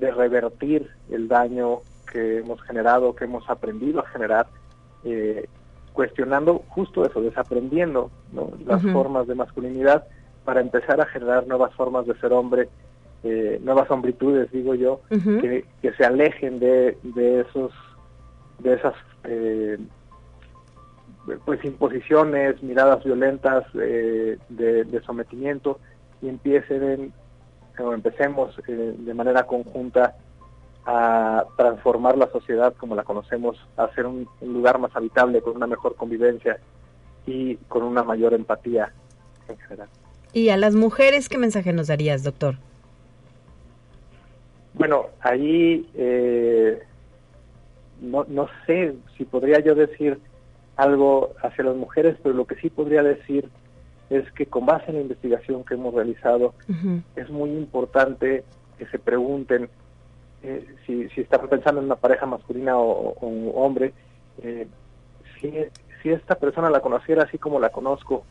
de revertir el daño que hemos generado, que hemos aprendido a generar, eh, cuestionando justo eso, desaprendiendo las formas de masculinidad para empezar a generar nuevas formas de ser hombre eh, nuevas hombritudes, digo yo, que, se alejen de, de esos, de esas eh, pues imposiciones, miradas violentas eh, de, sometimiento y empiecen o empecemos de manera conjunta a transformar la sociedad como la conocemos, a hacer un, lugar más habitable, con una mejor convivencia y con una mayor empatía en general. ¿Y a las mujeres qué mensaje nos darías, doctor? Bueno, ahí eh, no, no sé si podría yo decir algo hacia las mujeres, pero lo que sí podría decir es que con base en la investigación que hemos realizado, es muy importante que se pregunten eh, si, si están pensando en una pareja masculina o, un hombre, eh, si, si esta persona la conociera así como la conozco,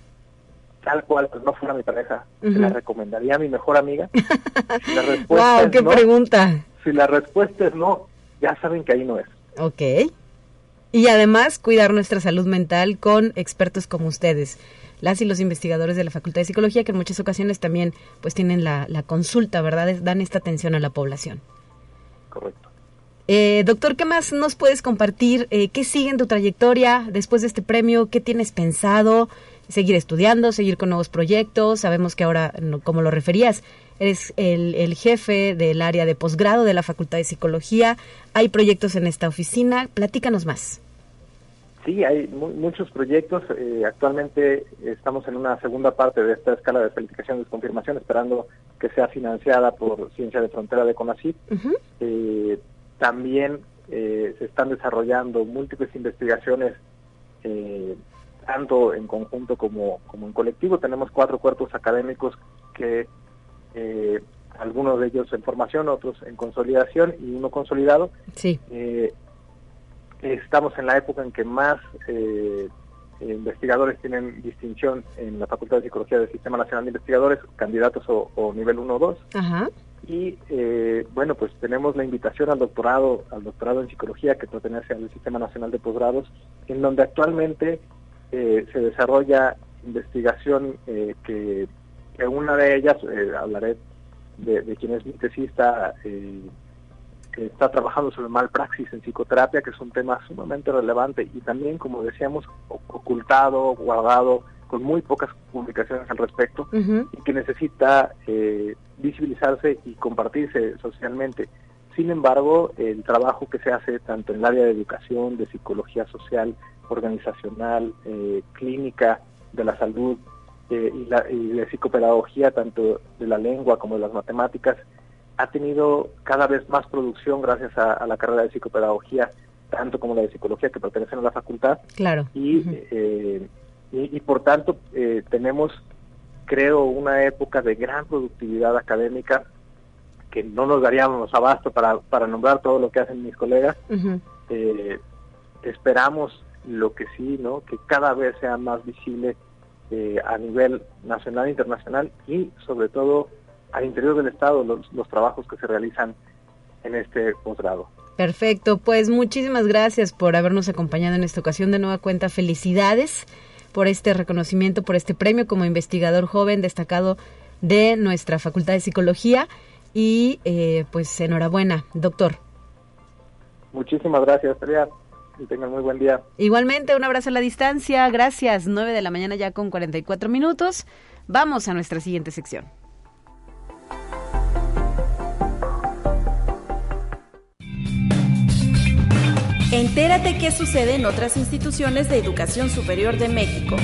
tal cual, pues no fuera mi pareja, ¿se la recomendaría a mi mejor amiga? Si la respuesta wow, qué pregunta. Si la respuesta es no, ya saben que ahí no es. Ok. Y además cuidar nuestra salud mental con expertos como ustedes, las y los investigadores de la Facultad de Psicología que en muchas ocasiones también pues tienen la, consulta, ¿verdad? Dan esta atención a la población. Correcto. Eh, doctor, ¿qué más nos puedes compartir? Eh, ¿Qué sigue en tu trayectoria después de este premio? ¿Qué tienes pensado? Seguir estudiando, seguir con nuevos proyectos. Sabemos que ahora, como lo referías, eres el, jefe del área de posgrado de la Facultad de Psicología. Hay proyectos en esta oficina. Platícanos más. Sí, hay muchos proyectos. Eh, actualmente estamos en una segunda parte de esta escala de calificación de desconfirmación, esperando que sea financiada por Ciencia de Frontera de CONACYT. Eh, también eh, se están desarrollando múltiples investigaciones tanto en conjunto como, como en colectivo. Tenemos cuatro cuerpos académicos que eh, algunos de ellos en formación, otros en consolidación y uno consolidado. Sí. Eh, estamos en la época en que más eh, investigadores tienen distinción en la Facultad de Psicología del Sistema Nacional de Investigadores, candidatos o, nivel 1 o 2. Ajá. Y bueno, pues tenemos la invitación al doctorado, al doctorado en psicología que pertenece al Sistema Nacional de Posgrados, en donde actualmente eh, se desarrolla investigación eh, que, una de ellas, eh, hablaré de, de, quien es mi tesista, está trabajando sobre malpraxis en psicoterapia, que es un tema sumamente relevante y también, como decíamos, ocultado, guardado, con muy pocas publicaciones al respecto y que necesita eh, visibilizarse y compartirse socialmente. Sin embargo, el trabajo que se hace tanto en el área de educación, de psicología social, organizacional, eh, clínica, de la salud eh, y, la, y de psicopedagogía, tanto de la lengua como de las matemáticas, ha tenido cada vez más producción gracias a, la carrera de psicopedagogía, tanto como la de psicología que pertenecen a la facultad. Claro. Y, eh, y, por tanto eh, tenemos, creo, una época de gran productividad académica que no nos daríamos abasto para, para nombrar todo lo que hacen mis colegas. Eh, esperamos lo que sí, ¿no? Que cada vez sea más visible a nivel nacional e internacional y sobre todo al interior del Estado los, los trabajos que se realizan en este posgrado. Perfecto, pues muchísimas gracias por habernos acompañado en esta ocasión de nueva cuenta. Felicidades por este reconocimiento, por este premio como investigador joven destacado de nuestra Facultad de Psicología y eh, pues enhorabuena, doctor. Muchísimas gracias, María. Y tengan muy buen día. Igualmente, un abrazo a la distancia. Gracias. 9 de la mañana ya con 44 minutos. Vamos a nuestra siguiente sección. Entérate qué sucede en otras instituciones de educación superior de México.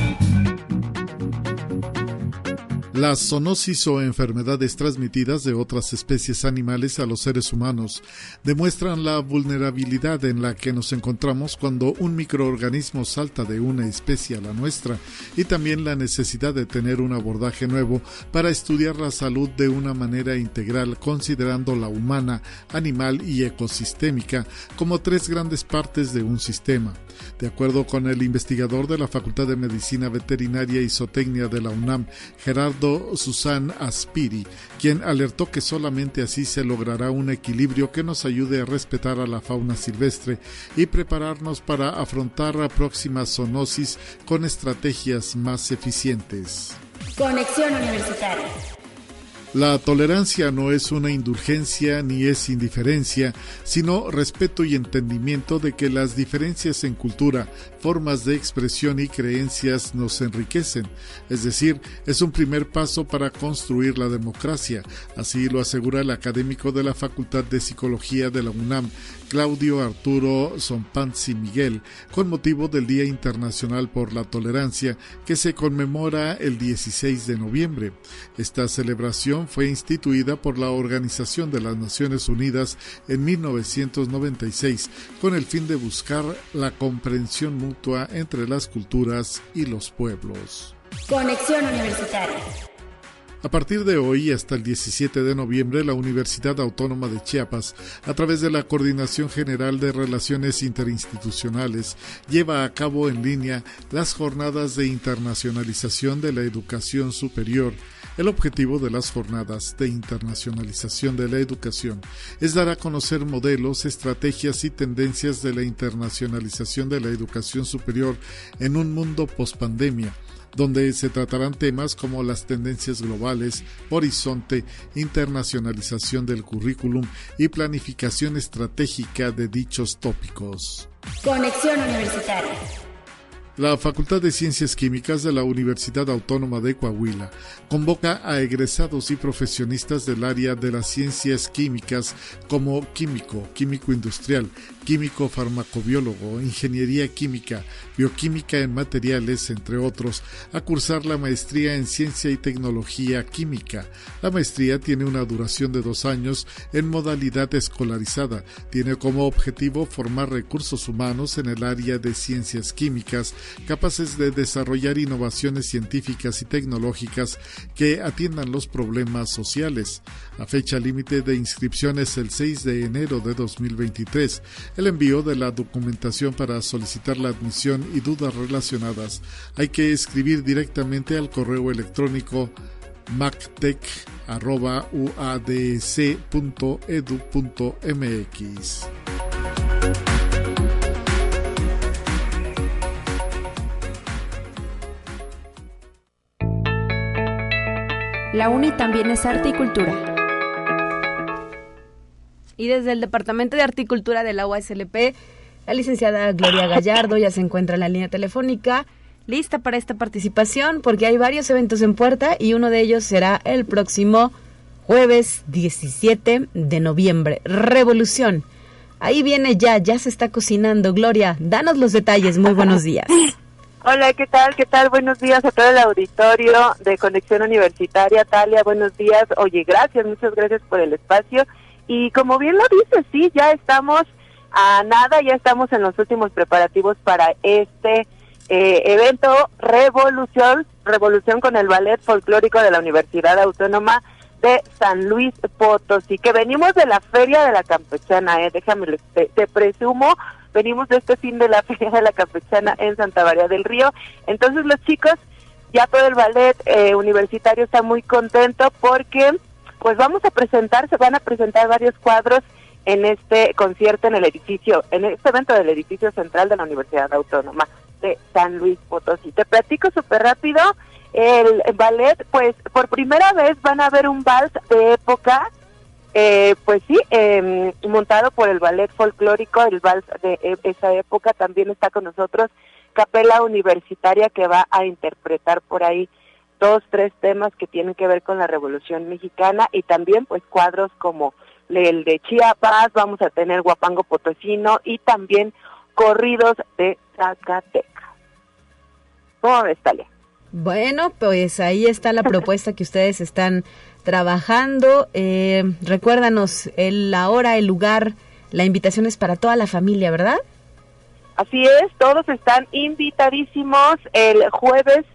La zoonosis o enfermedades transmitidas de otras especies animales a los seres humanos demuestran la vulnerabilidad en la que nos encontramos cuando un microorganismo salta de una especie a la nuestra y también la necesidad de tener un abordaje nuevo para estudiar la salud de una manera integral considerando la humana, animal y ecosistémica como tres grandes partes de un sistema. De acuerdo con el investigador de la Facultad de Medicina Veterinaria y Zootecnia de la UNAM, Gerardo Susan Aspiri, quien alertó que solamente así se logrará un equilibrio que nos ayude a respetar a la fauna silvestre y prepararnos para afrontar la próxima zoonosis con estrategias más eficientes. Conexión Universitaria. La tolerancia no es una indulgencia ni es indiferencia, sino respeto y entendimiento de que las diferencias en cultura, formas de expresión y creencias nos enriquecen. Es decir, es un primer paso para construir la democracia. Así lo asegura el académico de la Facultad de Psicología de la UNAM, Claudio Arturo Sompanzi Miguel, con motivo del Día Internacional por la Tolerancia, que se conmemora el 16 de noviembre. Esta celebración fue instituida por la Organización de las Naciones Unidas en 1996, con el fin de buscar la comprensión mutua entre las culturas y los pueblos. Conexión Universitaria. A partir de hoy hasta el 17 de noviembre, la Universidad Autónoma de Chiapas, a través de la Coordinación General de Relaciones Interinstitucionales, lleva a cabo en línea las jornadas de internacionalización de la educación superior. El objetivo de las jornadas de internacionalización de la educación es dar a conocer modelos, estrategias y tendencias de la internacionalización de la educación superior en un mundo pospandemia donde se tratarán temas como las tendencias globales, horizonte, internacionalización del currículum y planificación estratégica de dichos tópicos. Conexión Universitaria. La Facultad de Ciencias Químicas de la Universidad Autónoma de Coahuila convoca a egresados y profesionistas del área de las ciencias químicas como químico, químico industrial, químico farmacobiólogo, ingeniería química, bioquímica en materiales, entre otros, a cursar la maestría en ciencia y tecnología química. La maestría tiene una duración de dos años en modalidad escolarizada. Tiene como objetivo formar recursos humanos en el área de ciencias químicas capaces de desarrollar innovaciones científicas y tecnológicas que atiendan los problemas sociales. La fecha límite de inscripción es el 6 de enero de 2023. El envío de la documentación para solicitar la admisión y dudas relacionadas hay que escribir directamente al correo electrónico mactec.uadsc.edu.mx. La UNI también es arte y cultura. Y desde el Departamento de Articultura de la UASLP, la licenciada Gloria Gallardo ya se encuentra en la línea telefónica, lista para esta participación, porque hay varios eventos en puerta y uno de ellos será el próximo jueves 17 de noviembre. Revolución. Ahí viene ya, ya se está cocinando. Gloria, danos los detalles. Muy buenos días. Hola, ¿qué tal? ¿Qué tal? Buenos días a todo el auditorio de Conexión Universitaria. Talia, buenos días. Oye, gracias, muchas gracias por el espacio. Y como bien lo dices, sí, ya estamos a nada, ya estamos en los últimos preparativos para este eh, evento Revolución, Revolución con el Ballet Folclórico de la Universidad Autónoma de San Luis Potosí, que venimos de la Feria de la Campechana, eh, déjame, te, presumo, venimos de este fin de la Feria de la Campechana en Santa María del Río. Entonces los chicos, ya todo el ballet eh, universitario está muy contento porque pues vamos a presentar, se van a presentar varios cuadros en este concierto en el edificio, en este evento del edificio central de la Universidad Autónoma de San Luis Potosí. Te platico súper rápido, el ballet, pues por primera vez van a ver un vals de época, eh, pues sí, eh, montado por el ballet folclórico, el vals de e, esa época, también está con nosotros Capela Universitaria que va a interpretar por ahí dos, tres temas que tienen que ver con la Revolución Mexicana y también pues cuadros como el de Chiapas, vamos a tener Guapango Potosino y también corridos de Zacatecas. ¿Cómo ves, Talia? Bueno, pues ahí está la propuesta que ustedes están trabajando. Eh, recuérdanos el, la hora, el lugar, la invitación es para toda la familia, ¿verdad? Así es, todos están invitadísimos el jueves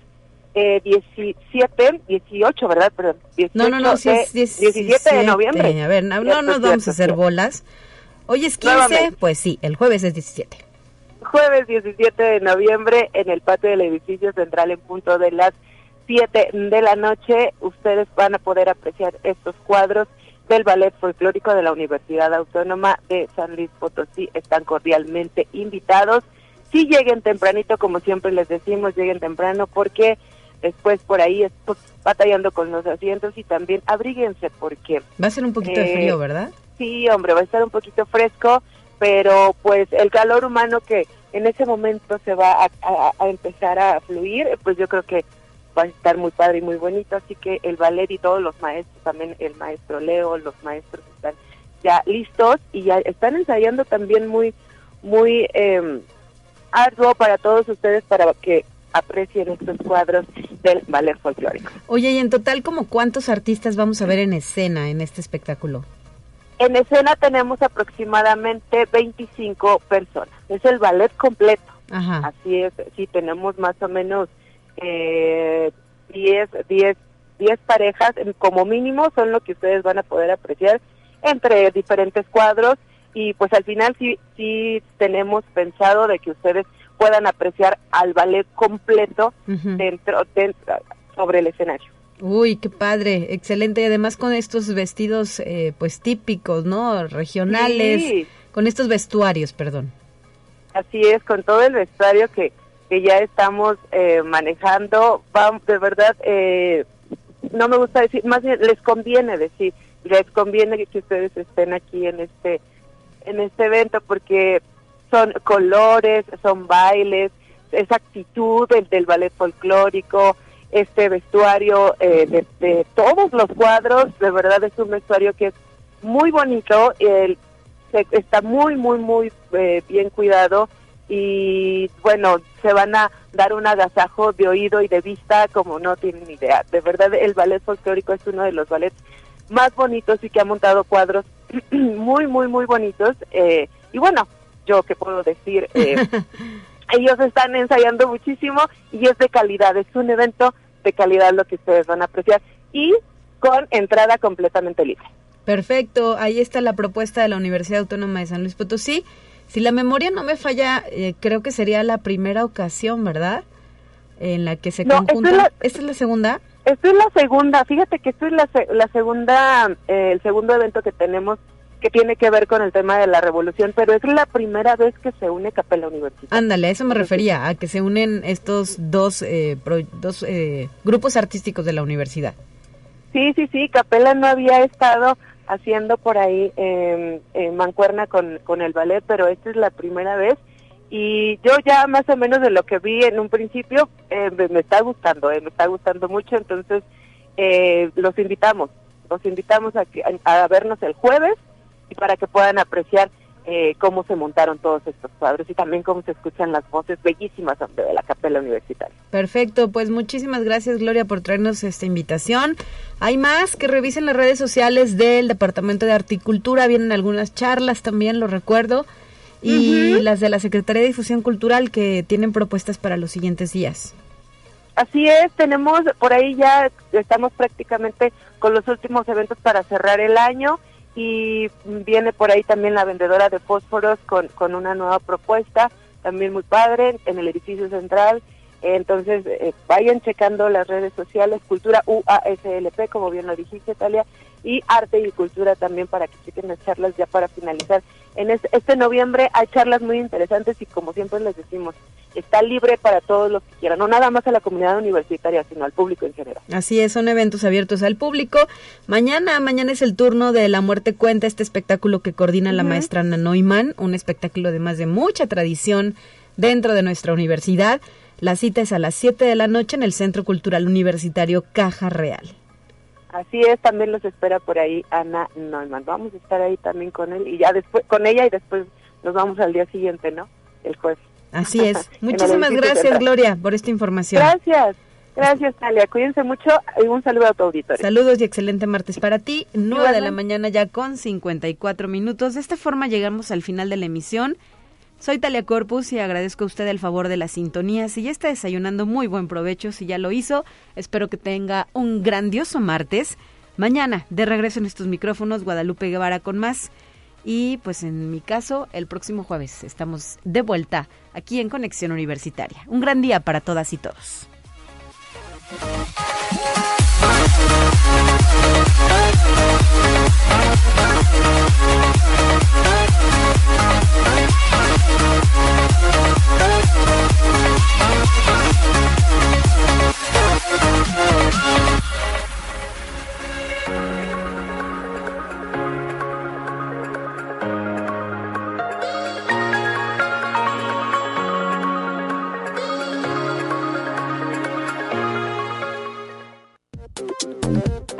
eh, 17, 18, ¿verdad? Perdón, 18 no, no, no, sí es 17, de noviembre. A ver, no, no nos vamos a hacer bolas. Hoy es 15, pues sí, el jueves es 17 jueves 17 de noviembre en el patio del edificio central en punto de las 7 de la noche. Ustedes van a poder apreciar estos cuadros del Ballet Folclórico de la Universidad Autónoma de San Luis Potosí. Están cordialmente invitados. Si lleguen tempranito, como siempre les decimos, lleguen temprano porque después por ahí estoy batallando con los asientos y también abríguense porque... Va a ser un poquito de frío, ¿verdad? Sí, hombre, va a estar un poquito fresco, pero pues el calor humano que en ese momento se va a, empezar a fluir, pues yo creo que va a estar muy padre y muy bonito, así que el ballet y todos los maestros, también el maestro Leo, los maestros están ya listos y ya están ensayando también muy, muy eh, arduo para todos ustedes para que aprecien estos cuadros del ballet folclórico. Oye, y en total, ¿como cuántos artistas vamos a ver en escena en este espectáculo? En escena tenemos aproximadamente 25 personas. Es el ballet completo. Así es, sí, tenemos más o menos eh, 10, 10, 10 parejas, como mínimo son lo que ustedes van a poder apreciar entre diferentes cuadros y pues al final sí, sí tenemos pensado de que ustedes puedan apreciar al ballet completo dentro, dentro sobre el escenario. Uy, qué padre, excelente. Y además con estos vestidos, eh, pues típicos, ¿no? Regionales, con estos vestuarios, perdón. Así es, con todo el vestuario que, que ya estamos eh, manejando, vamos, de verdad, eh, no me gusta decir, más bien les conviene decir, les conviene que ustedes estén aquí en este, en este evento porque son colores, son bailes, esa actitud del, del ballet folclórico, este vestuario eh, de, todos los cuadros, de verdad es un vestuario que es muy bonito, el, está muy, muy, muy eh, bien cuidado y bueno, se van a dar un agasajo de oído y de vista como no tienen idea. De verdad, el ballet folclórico es uno de los ballets más bonitos y que ha montado cuadros muy, muy, muy bonitos. Eh, y bueno, yo qué puedo decir, ellos están ensayando muchísimo y es de calidad, es un evento de calidad lo que ustedes van a apreciar y con entrada completamente libre. Perfecto, ahí está la propuesta de la Universidad Autónoma de San Luis Potosí. Si la memoria no me falla, eh, creo que sería la primera ocasión, ¿verdad? En la que se no, conjunta. ¿Esta es la segunda? Esta es la segunda. Fíjate que esto es la, la segunda, eh, el segundo evento que tenemos que tiene que ver con el tema de la revolución, pero es la primera vez que se une Capella Universitaria. Ándale, a eso me refería, a que se unen estos dos, eh, dos eh, grupos artísticos de la universidad. Sí, sí, sí, Capella no había estado haciendo por ahí eh, mancuerna con, con el ballet, pero esta es la primera vez y yo ya más o menos de lo que vi en un principio eh, me, está gustando, eh, me está gustando mucho, entonces eh, los invitamos, los invitamos a, a, vernos el jueves y para que puedan apreciar eh, cómo se montaron todos estos cuadros y también cómo se escuchan las voces bellísimas de la capela universitaria. Perfecto, pues muchísimas gracias Gloria por traernos esta invitación. Hay más que revisen las redes sociales del Departamento de Articultura, vienen algunas charlas también, lo recuerdo y las de la Secretaría de Difusión Cultural que tienen propuestas para los siguientes días. Así es, tenemos por ahí ya estamos prácticamente con los últimos eventos para cerrar el año y viene por ahí también la vendedora de fósforos con, con una nueva propuesta, también muy padre, en el edificio central. Entonces, eh, vayan checando las redes sociales, Cultura UASLP, como bien lo dijiste, Talia, y Arte y Cultura también para que chequen las charlas ya para finalizar en este noviembre hay charlas muy interesantes y como siempre les decimos, está libre para todos los que quieran, no nada más a la comunidad universitaria, sino al público en general. Así es, son eventos abiertos al público. Mañana, mañana es el turno de La Muerte Cuenta, este espectáculo que coordina la maestra Ana Neumann, un espectáculo además de mucha tradición dentro de nuestra universidad. La cita es a las 7 de la noche en el Centro Cultural Universitario Caja Real. Así es, también los espera por ahí Ana Neumann. Vamos a estar ahí también con él y ya después con ella y después nos vamos al día siguiente, ¿no? El jueves. Así es. Muchísimas gracias, Gloria, por esta información. Gracias. Gracias, Talia. Cuídense mucho y un saludo a tu auditorio. Saludos y excelente martes para ti. 9 de la mañana ya con 54 minutos. De esta forma llegamos al final de la emisión. Soy Talia Corpus y agradezco a usted el favor de la sintonía. Si ya está desayunando, muy buen provecho. Si ya lo hizo, espero que tenga un grandioso martes. Mañana, de regreso en estos micrófonos, Guadalupe Guevara con más. Y pues en mi caso, el próximo jueves estamos de vuelta aquí en Conexión Universitaria. Un gran día para todas y todos.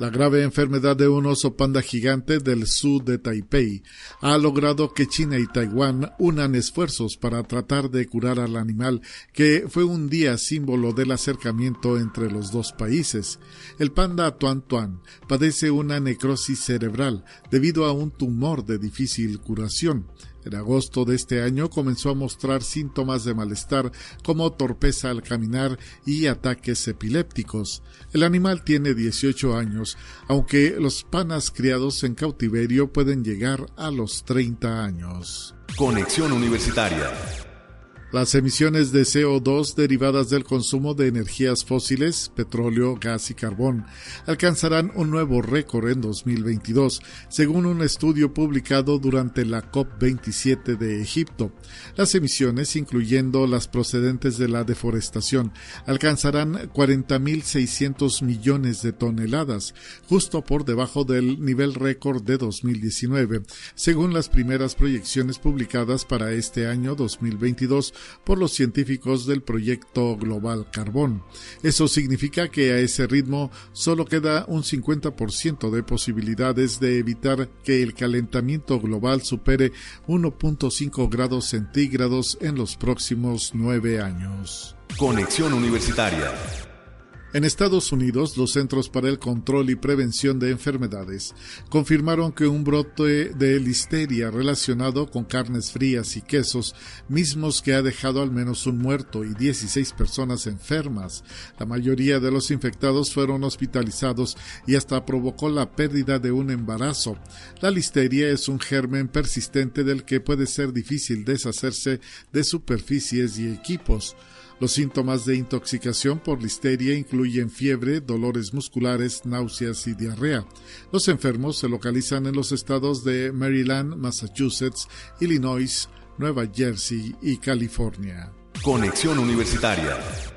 La grave enfermedad de un oso panda gigante del sur de Taipei ha logrado que China y Taiwán unan esfuerzos para tratar de curar al animal, que fue un día símbolo del acercamiento entre los dos países. El panda Tuan Tuan padece una necrosis cerebral debido a un tumor de difícil curación. En agosto de este año comenzó a mostrar síntomas de malestar como torpeza al caminar y ataques epilépticos. El animal tiene 18 años, aunque los panas criados en cautiverio pueden llegar a los 30 años. Conexión Universitaria las emisiones de CO2 derivadas del consumo de energías fósiles, petróleo, gas y carbón, alcanzarán un nuevo récord en 2022, según un estudio publicado durante la COP27 de Egipto. Las emisiones, incluyendo las procedentes de la deforestación, alcanzarán 40.600 millones de toneladas, justo por debajo del nivel récord de 2019, según las primeras proyecciones publicadas para este año 2022 por los científicos del proyecto Global Carbón. Eso significa que a ese ritmo solo queda un 50% de posibilidades de evitar que el calentamiento global supere 1.5 grados centígrados en los próximos nueve años. Conexión Universitaria en Estados Unidos, los Centros para el Control y Prevención de Enfermedades confirmaron que un brote de listeria relacionado con carnes frías y quesos, mismos que ha dejado al menos un muerto y 16 personas enfermas. La mayoría de los infectados fueron hospitalizados y hasta provocó la pérdida de un embarazo. La listeria es un germen persistente del que puede ser difícil deshacerse de superficies y equipos. Los síntomas de intoxicación por listeria incluyen fiebre, dolores musculares, náuseas y diarrea. Los enfermos se localizan en los estados de Maryland, Massachusetts, Illinois, Nueva Jersey y California. Conexión Universitaria.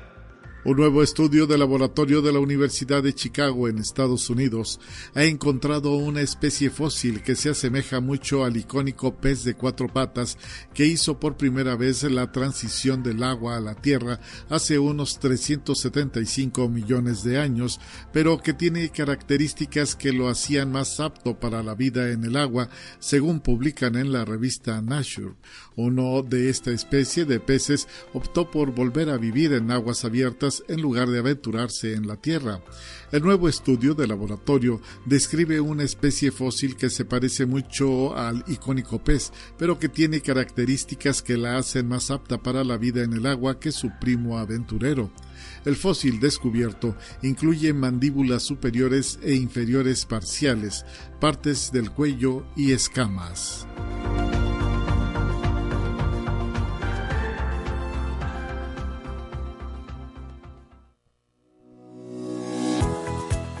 Un nuevo estudio del laboratorio de la Universidad de Chicago en Estados Unidos ha encontrado una especie fósil que se asemeja mucho al icónico pez de cuatro patas que hizo por primera vez la transición del agua a la tierra hace unos 375 millones de años, pero que tiene características que lo hacían más apto para la vida en el agua, según publican en la revista Nature. Uno de esta especie de peces optó por volver a vivir en aguas abiertas en lugar de aventurarse en la tierra. El nuevo estudio de laboratorio describe una especie fósil que se parece mucho al icónico pez, pero que tiene características que la hacen más apta para la vida en el agua que su primo aventurero. El fósil descubierto incluye mandíbulas superiores e inferiores parciales, partes del cuello y escamas.